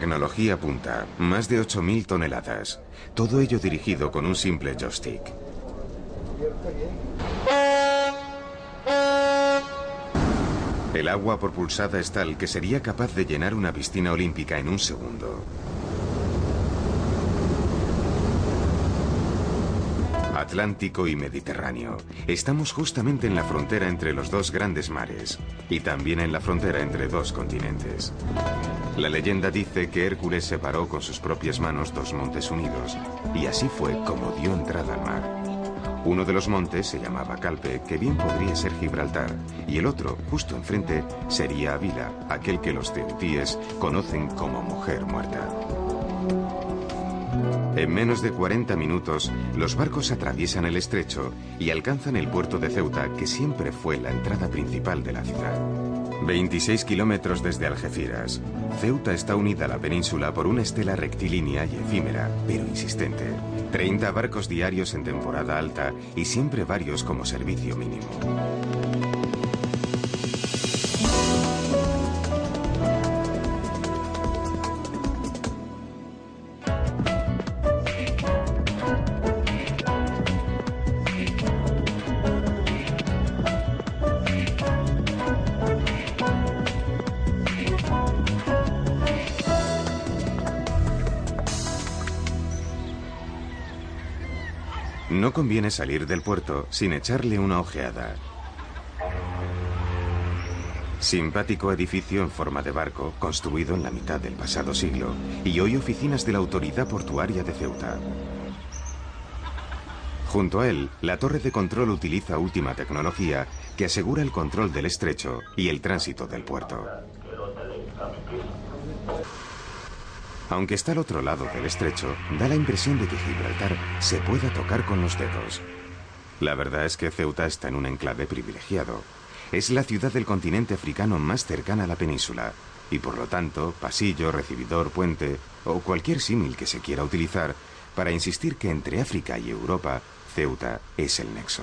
Tecnología punta, más de 8.000 toneladas. Todo ello dirigido con un simple joystick. El agua propulsada es tal que sería capaz de llenar una piscina olímpica en un segundo. Atlántico y Mediterráneo. Estamos justamente en la frontera entre los dos grandes mares y también en la frontera entre dos continentes. La leyenda dice que Hércules separó con sus propias manos dos montes unidos y así fue como dio entrada al mar. Uno de los montes se llamaba Calpe, que bien podría ser Gibraltar, y el otro, justo enfrente, sería Avila, aquel que los teutíes conocen como mujer muerta. En menos de 40 minutos, los barcos atraviesan el estrecho y alcanzan el puerto de Ceuta, que siempre fue la entrada principal de la ciudad. 26 kilómetros desde Algeciras. Ceuta está unida a la península por una estela rectilínea y efímera, pero insistente. 30 barcos diarios en temporada alta y siempre varios como servicio mínimo. Salir del puerto sin echarle una ojeada. Simpático edificio en forma de barco, construido en la mitad del pasado siglo, y hoy oficinas de la Autoridad Portuaria de Ceuta. Junto a él, la torre de control utiliza última tecnología que asegura el control del estrecho y el tránsito del puerto. Aunque está al otro lado del estrecho, da la impresión de que Gibraltar se pueda tocar con los dedos. La verdad es que Ceuta está en un enclave privilegiado. Es la ciudad del continente africano más cercana a la península, y por lo tanto, pasillo, recibidor, puente o cualquier símil que se quiera utilizar para insistir que entre África y Europa, Ceuta es el nexo.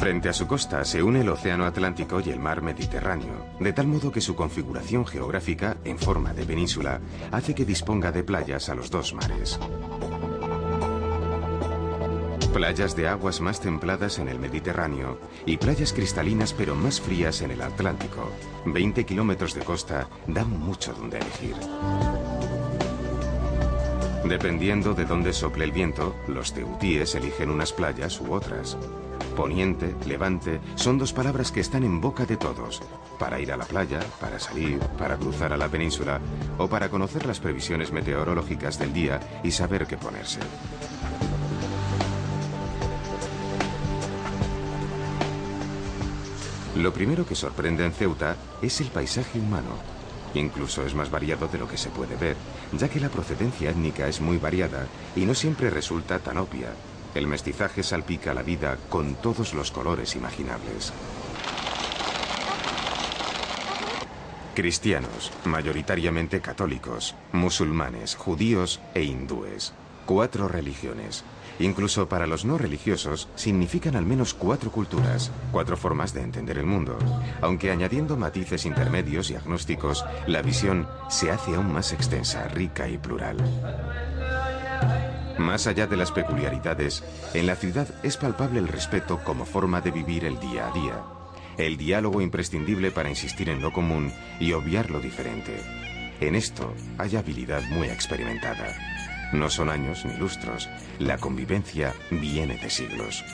Frente a su costa se une el Océano Atlántico y el Mar Mediterráneo, de tal modo que su configuración geográfica, en forma de península, hace que disponga de playas a los dos mares. Playas de aguas más templadas en el Mediterráneo y playas cristalinas pero más frías en el Atlántico. 20 kilómetros de costa dan mucho donde elegir. Dependiendo de dónde sople el viento, los teutíes eligen unas playas u otras. Poniente, levante, son dos palabras que están en boca de todos. Para ir a la playa, para salir, para cruzar a la península o para conocer las previsiones meteorológicas del día y saber qué ponerse. Lo primero que sorprende en Ceuta es el paisaje humano. Incluso es más variado de lo que se puede ver, ya que la procedencia étnica es muy variada y no siempre resulta tan obvia. El mestizaje salpica la vida con todos los colores imaginables. Cristianos, mayoritariamente católicos, musulmanes, judíos e hindúes. Cuatro religiones. Incluso para los no religiosos significan al menos cuatro culturas, cuatro formas de entender el mundo. Aunque añadiendo matices intermedios y agnósticos, la visión se hace aún más extensa, rica y plural. Más allá de las peculiaridades, en la ciudad es palpable el respeto como forma de vivir el día a día, el diálogo imprescindible para insistir en lo común y obviar lo diferente. En esto hay habilidad muy experimentada. No son años ni lustros, la convivencia viene de siglos.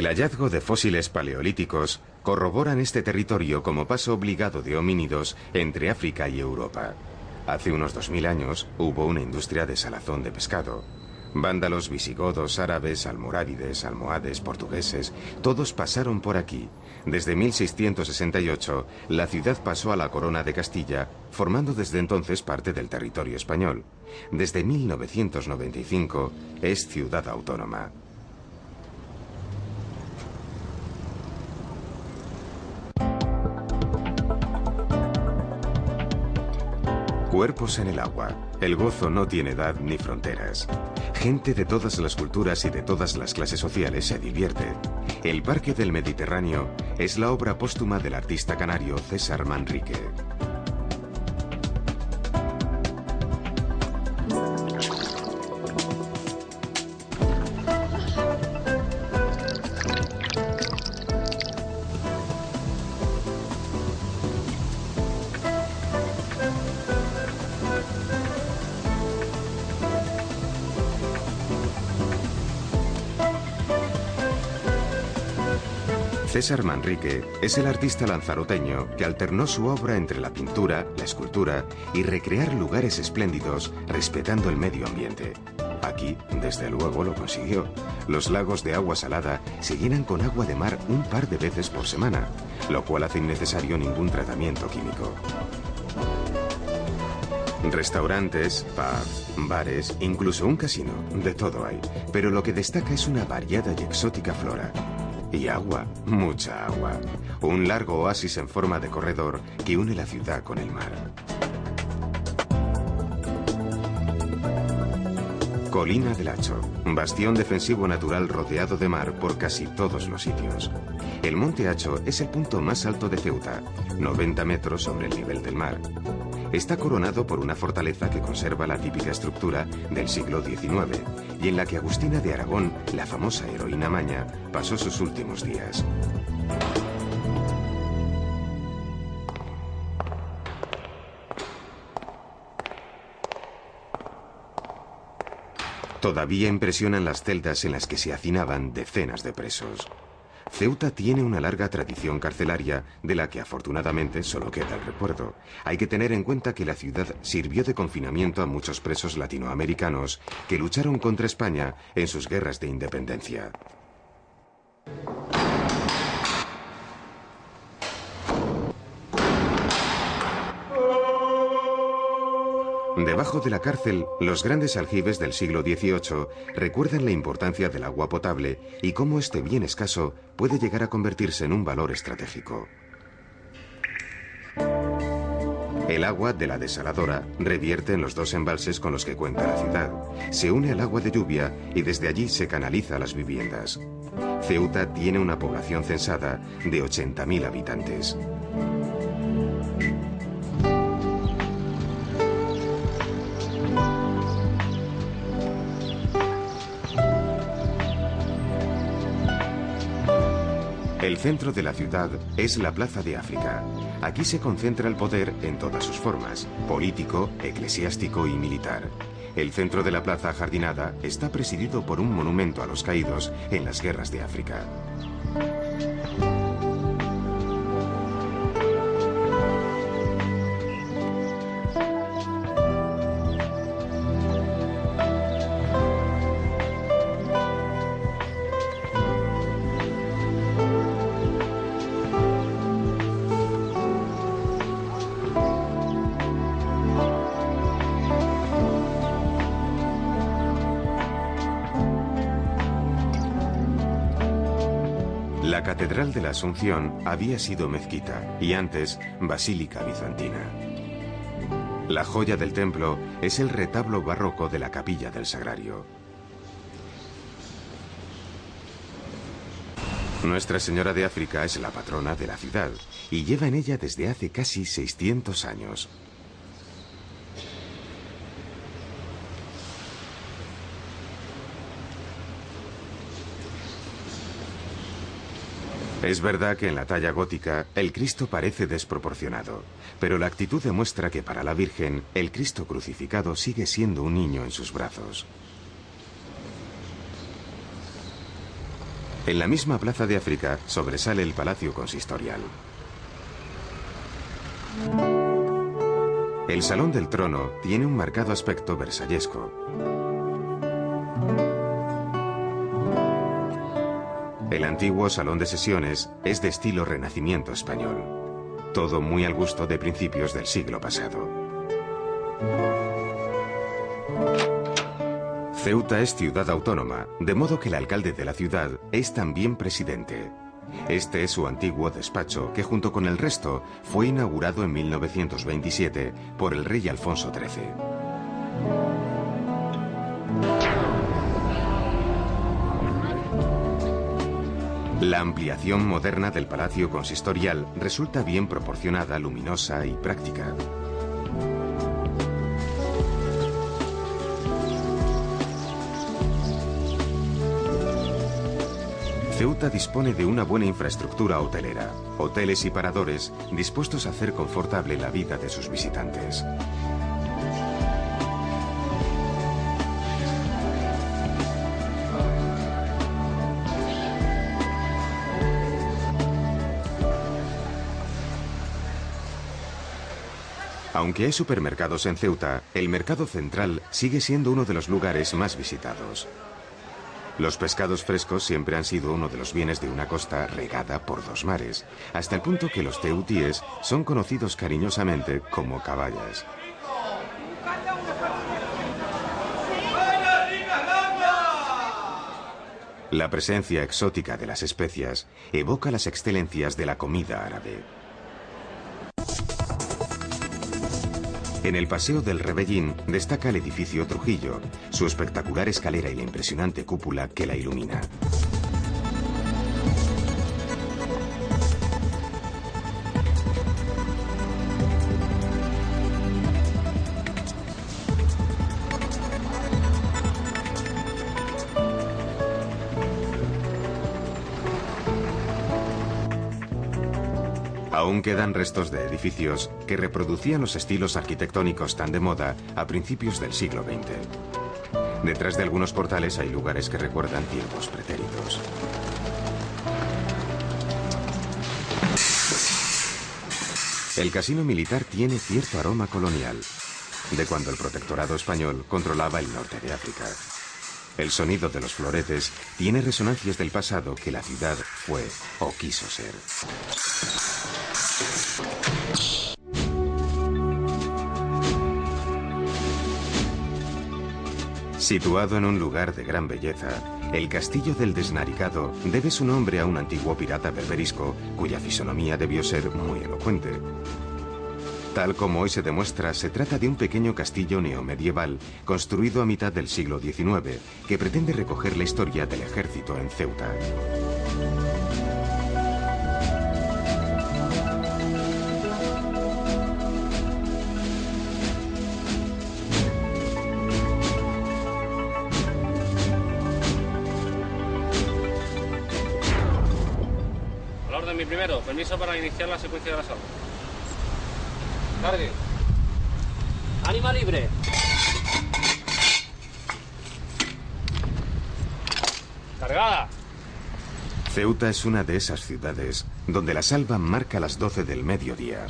El hallazgo de fósiles paleolíticos corroboran este territorio como paso obligado de homínidos entre África y Europa. Hace unos 2000 años hubo una industria de salazón de pescado. Vándalos, visigodos, árabes, almorávides, almohades, portugueses, todos pasaron por aquí. Desde 1668, la ciudad pasó a la corona de Castilla, formando desde entonces parte del territorio español. Desde 1995 es ciudad autónoma. Cuerpos en el agua. El gozo no tiene edad ni fronteras. Gente de todas las culturas y de todas las clases sociales se divierte. El Parque del Mediterráneo es la obra póstuma del artista canario César Manrique. César Manrique es el artista lanzaroteño que alternó su obra entre la pintura, la escultura y recrear lugares espléndidos respetando el medio ambiente. Aquí, desde luego, lo consiguió. Los lagos de agua salada se llenan con agua de mar un par de veces por semana, lo cual hace innecesario ningún tratamiento químico. Restaurantes, pubs, bares, incluso un casino, de todo hay, pero lo que destaca es una variada y exótica flora. Y agua, mucha agua. Un largo oasis en forma de corredor que une la ciudad con el mar. Colina del Hacho, bastión defensivo natural rodeado de mar por casi todos los sitios. El Monte Hacho es el punto más alto de Ceuta, 90 metros sobre el nivel del mar. Está coronado por una fortaleza que conserva la típica estructura del siglo XIX y en la que Agustina de Aragón, la famosa heroína maña, pasó sus últimos días. Todavía impresionan las celdas en las que se hacinaban decenas de presos. Ceuta tiene una larga tradición carcelaria de la que afortunadamente solo queda el recuerdo. Hay que tener en cuenta que la ciudad sirvió de confinamiento a muchos presos latinoamericanos que lucharon contra España en sus guerras de independencia. Debajo de la cárcel, los grandes aljibes del siglo XVIII recuerdan la importancia del agua potable y cómo este bien escaso puede llegar a convertirse en un valor estratégico. El agua de la desaladora revierte en los dos embalses con los que cuenta la ciudad. Se une al agua de lluvia y desde allí se canaliza a las viviendas. Ceuta tiene una población censada de 80.000 habitantes. El centro de la ciudad es la Plaza de África. Aquí se concentra el poder en todas sus formas, político, eclesiástico y militar. El centro de la plaza jardinada está presidido por un monumento a los caídos en las guerras de África. Catedral de la Asunción había sido mezquita y antes basílica bizantina. La joya del templo es el retablo barroco de la capilla del Sagrario. Nuestra Señora de África es la patrona de la ciudad y lleva en ella desde hace casi 600 años. Es verdad que en la talla gótica el Cristo parece desproporcionado, pero la actitud demuestra que para la Virgen el Cristo crucificado sigue siendo un niño en sus brazos. En la misma plaza de África sobresale el Palacio Consistorial. El Salón del Trono tiene un marcado aspecto versallesco. El antiguo salón de sesiones es de estilo renacimiento español. Todo muy al gusto de principios del siglo pasado. Ceuta es ciudad autónoma, de modo que el alcalde de la ciudad es también presidente. Este es su antiguo despacho, que junto con el resto fue inaugurado en 1927 por el rey Alfonso XIII. La ampliación moderna del palacio consistorial resulta bien proporcionada, luminosa y práctica. Ceuta dispone de una buena infraestructura hotelera, hoteles y paradores dispuestos a hacer confortable la vida de sus visitantes. Aunque hay supermercados en Ceuta, el mercado central sigue siendo uno de los lugares más visitados. Los pescados frescos siempre han sido uno de los bienes de una costa regada por dos mares, hasta el punto que los teutíes son conocidos cariñosamente como caballas. La presencia exótica de las especias evoca las excelencias de la comida árabe. En el Paseo del Rebellín destaca el edificio Trujillo, su espectacular escalera y la impresionante cúpula que la ilumina. Aún quedan restos de edificios que reproducían los estilos arquitectónicos tan de moda a principios del siglo XX. Detrás de algunos portales hay lugares que recuerdan tiempos pretéritos. El casino militar tiene cierto aroma colonial, de cuando el protectorado español controlaba el norte de África. El sonido de los floretes tiene resonancias del pasado que la ciudad fue o quiso ser. Situado en un lugar de gran belleza, el castillo del Desnaricado debe su nombre a un antiguo pirata berberisco cuya fisonomía debió ser muy elocuente. Tal como hoy se demuestra, se trata de un pequeño castillo neomedieval construido a mitad del siglo XIX que pretende recoger la historia del ejército en Ceuta. Para iniciar la secuencia de asalto. Cargue. Ánima libre. Cargada. Ceuta es una de esas ciudades donde la salva marca las 12 del mediodía.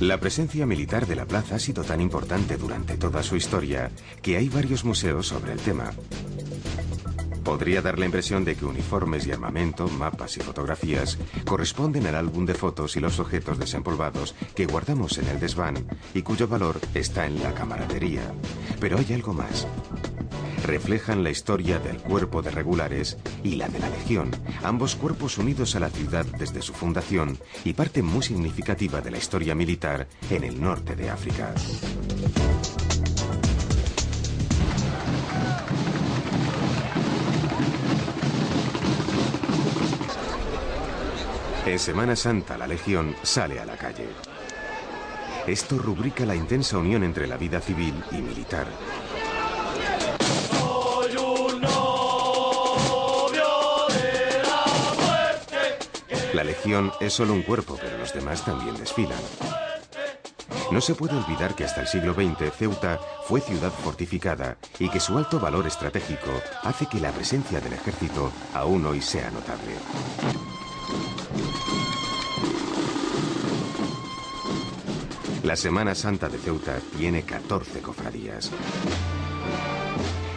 La presencia militar de la plaza ha sido tan importante durante toda su historia que hay varios museos sobre el tema. Podría dar la impresión de que uniformes y armamento, mapas y fotografías corresponden al álbum de fotos y los objetos desempolvados que guardamos en el desván y cuyo valor está en la camaradería. Pero hay algo más reflejan la historia del cuerpo de regulares y la de la Legión, ambos cuerpos unidos a la ciudad desde su fundación y parte muy significativa de la historia militar en el norte de África. En Semana Santa la Legión sale a la calle. Esto rubrica la intensa unión entre la vida civil y militar. La legión es solo un cuerpo, pero los demás también desfilan. No se puede olvidar que hasta el siglo XX Ceuta fue ciudad fortificada y que su alto valor estratégico hace que la presencia del ejército aún hoy sea notable. La Semana Santa de Ceuta tiene 14 cofradías.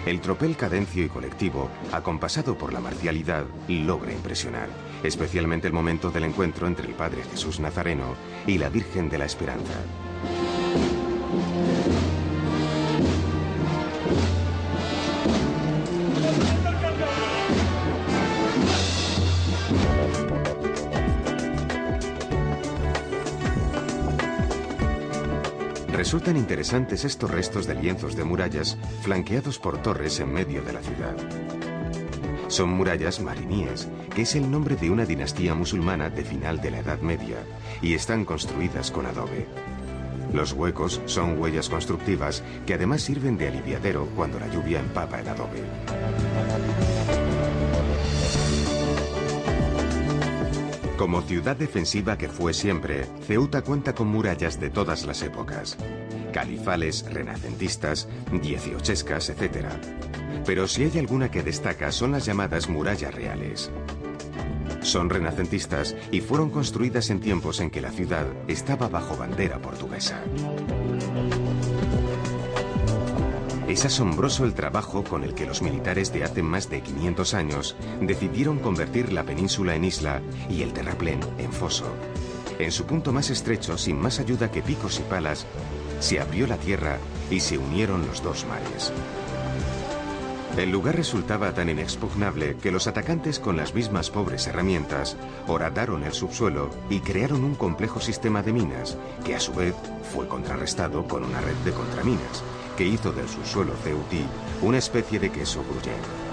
El tropel cadencio y colectivo, acompasado por la marcialidad, logra impresionar, especialmente el momento del encuentro entre el Padre Jesús Nazareno y la Virgen de la Esperanza. Resultan interesantes estos restos de lienzos de murallas flanqueados por torres en medio de la ciudad. Son murallas mariníes, que es el nombre de una dinastía musulmana de final de la Edad Media, y están construidas con adobe. Los huecos son huellas constructivas que además sirven de aliviadero cuando la lluvia empapa el adobe. Como ciudad defensiva que fue siempre, Ceuta cuenta con murallas de todas las épocas. Califales, renacentistas, dieciochescas, etc. Pero si hay alguna que destaca son las llamadas murallas reales. Son renacentistas y fueron construidas en tiempos en que la ciudad estaba bajo bandera portuguesa. Es asombroso el trabajo con el que los militares de hace más de 500 años decidieron convertir la península en isla y el terraplén en foso. En su punto más estrecho, sin más ayuda que picos y palas, se abrió la tierra y se unieron los dos mares. El lugar resultaba tan inexpugnable que los atacantes con las mismas pobres herramientas horadaron el subsuelo y crearon un complejo sistema de minas, que a su vez fue contrarrestado con una red de contraminas, que hizo del subsuelo ceutí una especie de queso gruyere.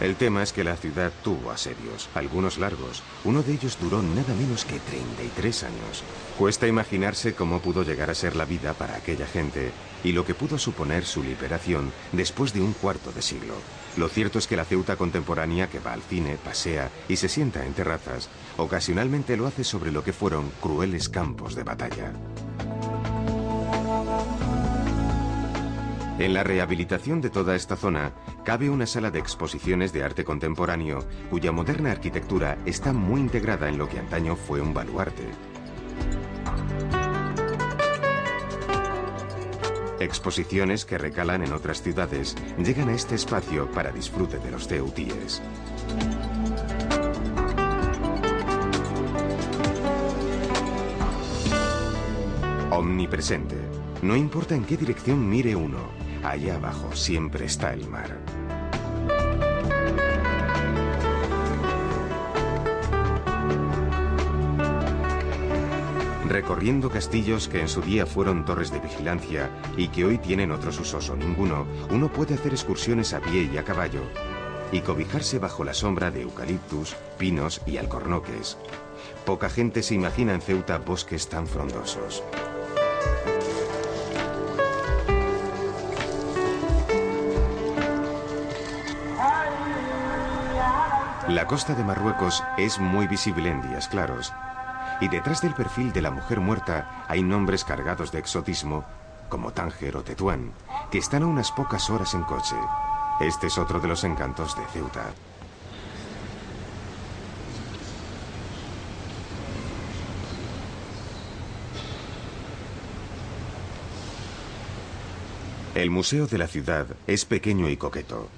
El tema es que la ciudad tuvo asedios, algunos largos. Uno de ellos duró nada menos que 33 años. Cuesta imaginarse cómo pudo llegar a ser la vida para aquella gente y lo que pudo suponer su liberación después de un cuarto de siglo. Lo cierto es que la Ceuta contemporánea que va al cine, pasea y se sienta en terrazas, ocasionalmente lo hace sobre lo que fueron crueles campos de batalla. En la rehabilitación de toda esta zona cabe una sala de exposiciones de arte contemporáneo cuya moderna arquitectura está muy integrada en lo que antaño fue un baluarte. Exposiciones que recalan en otras ciudades llegan a este espacio para disfrute de los ceutíes. Omnipresente. No importa en qué dirección mire uno, Allá abajo siempre está el mar. Recorriendo castillos que en su día fueron torres de vigilancia y que hoy tienen otros usos o ninguno, uno puede hacer excursiones a pie y a caballo y cobijarse bajo la sombra de eucaliptus, pinos y alcornoques. Poca gente se imagina en Ceuta bosques tan frondosos. La costa de Marruecos es muy visible en días claros, y detrás del perfil de la mujer muerta hay nombres cargados de exotismo, como Tánger o Tetuán, que están a unas pocas horas en coche. Este es otro de los encantos de Ceuta. El museo de la ciudad es pequeño y coqueto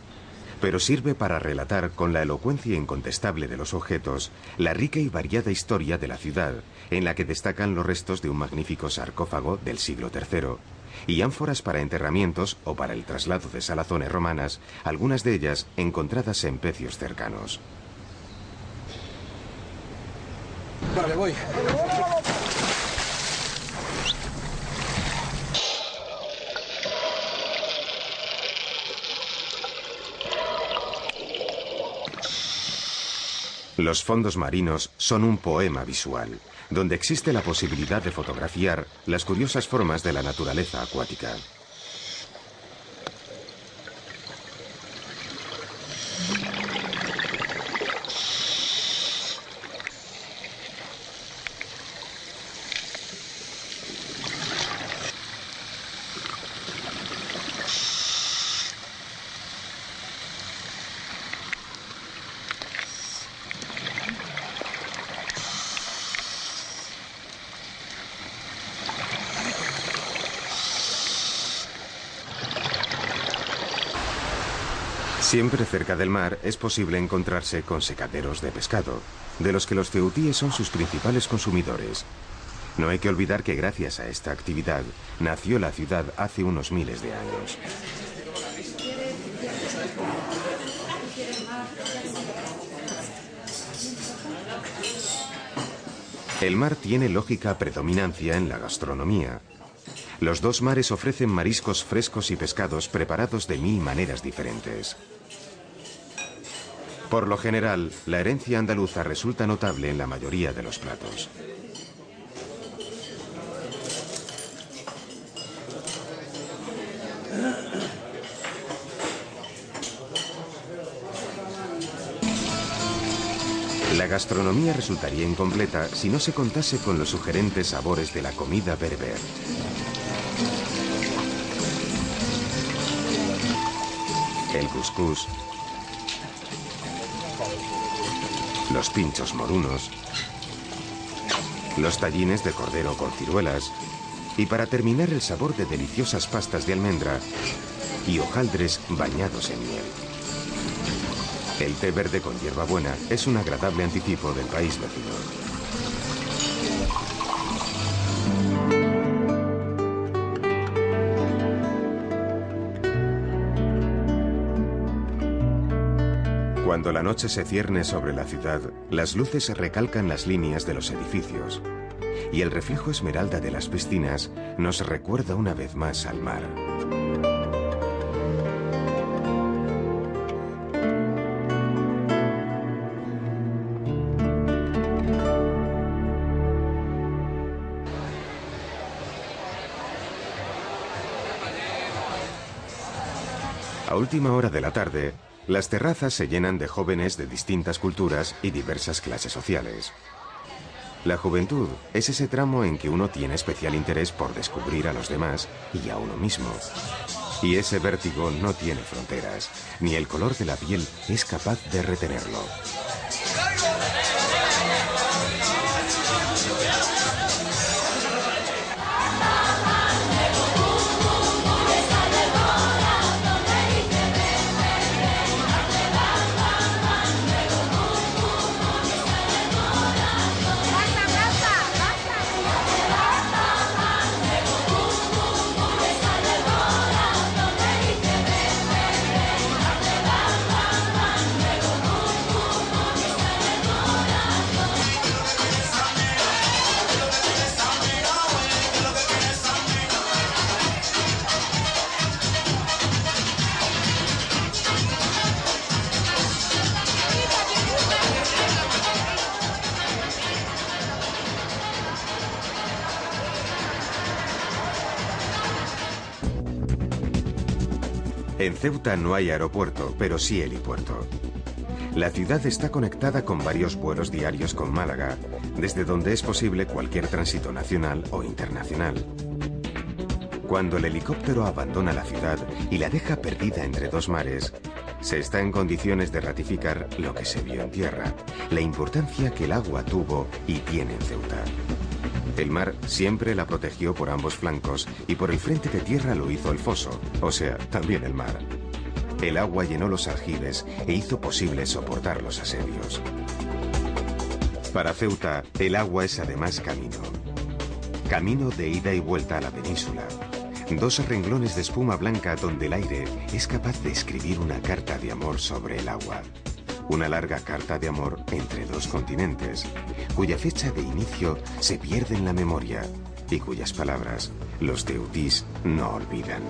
pero sirve para relatar con la elocuencia incontestable de los objetos la rica y variada historia de la ciudad, en la que destacan los restos de un magnífico sarcófago del siglo III y ánforas para enterramientos o para el traslado de salazones romanas, algunas de ellas encontradas en pecios cercanos. Vale, voy. Los fondos marinos son un poema visual, donde existe la posibilidad de fotografiar las curiosas formas de la naturaleza acuática. Siempre cerca del mar es posible encontrarse con secaderos de pescado, de los que los ceutíes son sus principales consumidores. No hay que olvidar que gracias a esta actividad nació la ciudad hace unos miles de años. El mar tiene lógica predominancia en la gastronomía. Los dos mares ofrecen mariscos frescos y pescados preparados de mil maneras diferentes. Por lo general, la herencia andaluza resulta notable en la mayoría de los platos. La gastronomía resultaría incompleta si no se contase con los sugerentes sabores de la comida berber. El couscous, los pinchos morunos, los tallines de cordero con ciruelas y para terminar el sabor de deliciosas pastas de almendra y hojaldres bañados en miel. El té verde con hierbabuena es un agradable anticipo del país vecino. Cuando la noche se cierne sobre la ciudad, las luces recalcan las líneas de los edificios y el reflejo esmeralda de las piscinas nos recuerda una vez más al mar. A última hora de la tarde, las terrazas se llenan de jóvenes de distintas culturas y diversas clases sociales. La juventud es ese tramo en que uno tiene especial interés por descubrir a los demás y a uno mismo. Y ese vértigo no tiene fronteras, ni el color de la piel es capaz de retenerlo. Ceuta no hay aeropuerto, pero sí helipuerto. La ciudad está conectada con varios vuelos diarios con Málaga, desde donde es posible cualquier tránsito nacional o internacional. Cuando el helicóptero abandona la ciudad y la deja perdida entre dos mares, se está en condiciones de ratificar lo que se vio en tierra, la importancia que el agua tuvo y tiene en Ceuta. El mar siempre la protegió por ambos flancos y por el frente de tierra lo hizo el foso, o sea, también el mar. El agua llenó los aljibes e hizo posible soportar los asedios. Para Ceuta, el agua es además camino. Camino de ida y vuelta a la península. Dos renglones de espuma blanca donde el aire es capaz de escribir una carta de amor sobre el agua. Una larga carta de amor entre dos continentes, cuya fecha de inicio se pierde en la memoria y cuyas palabras los teutís no olvidan.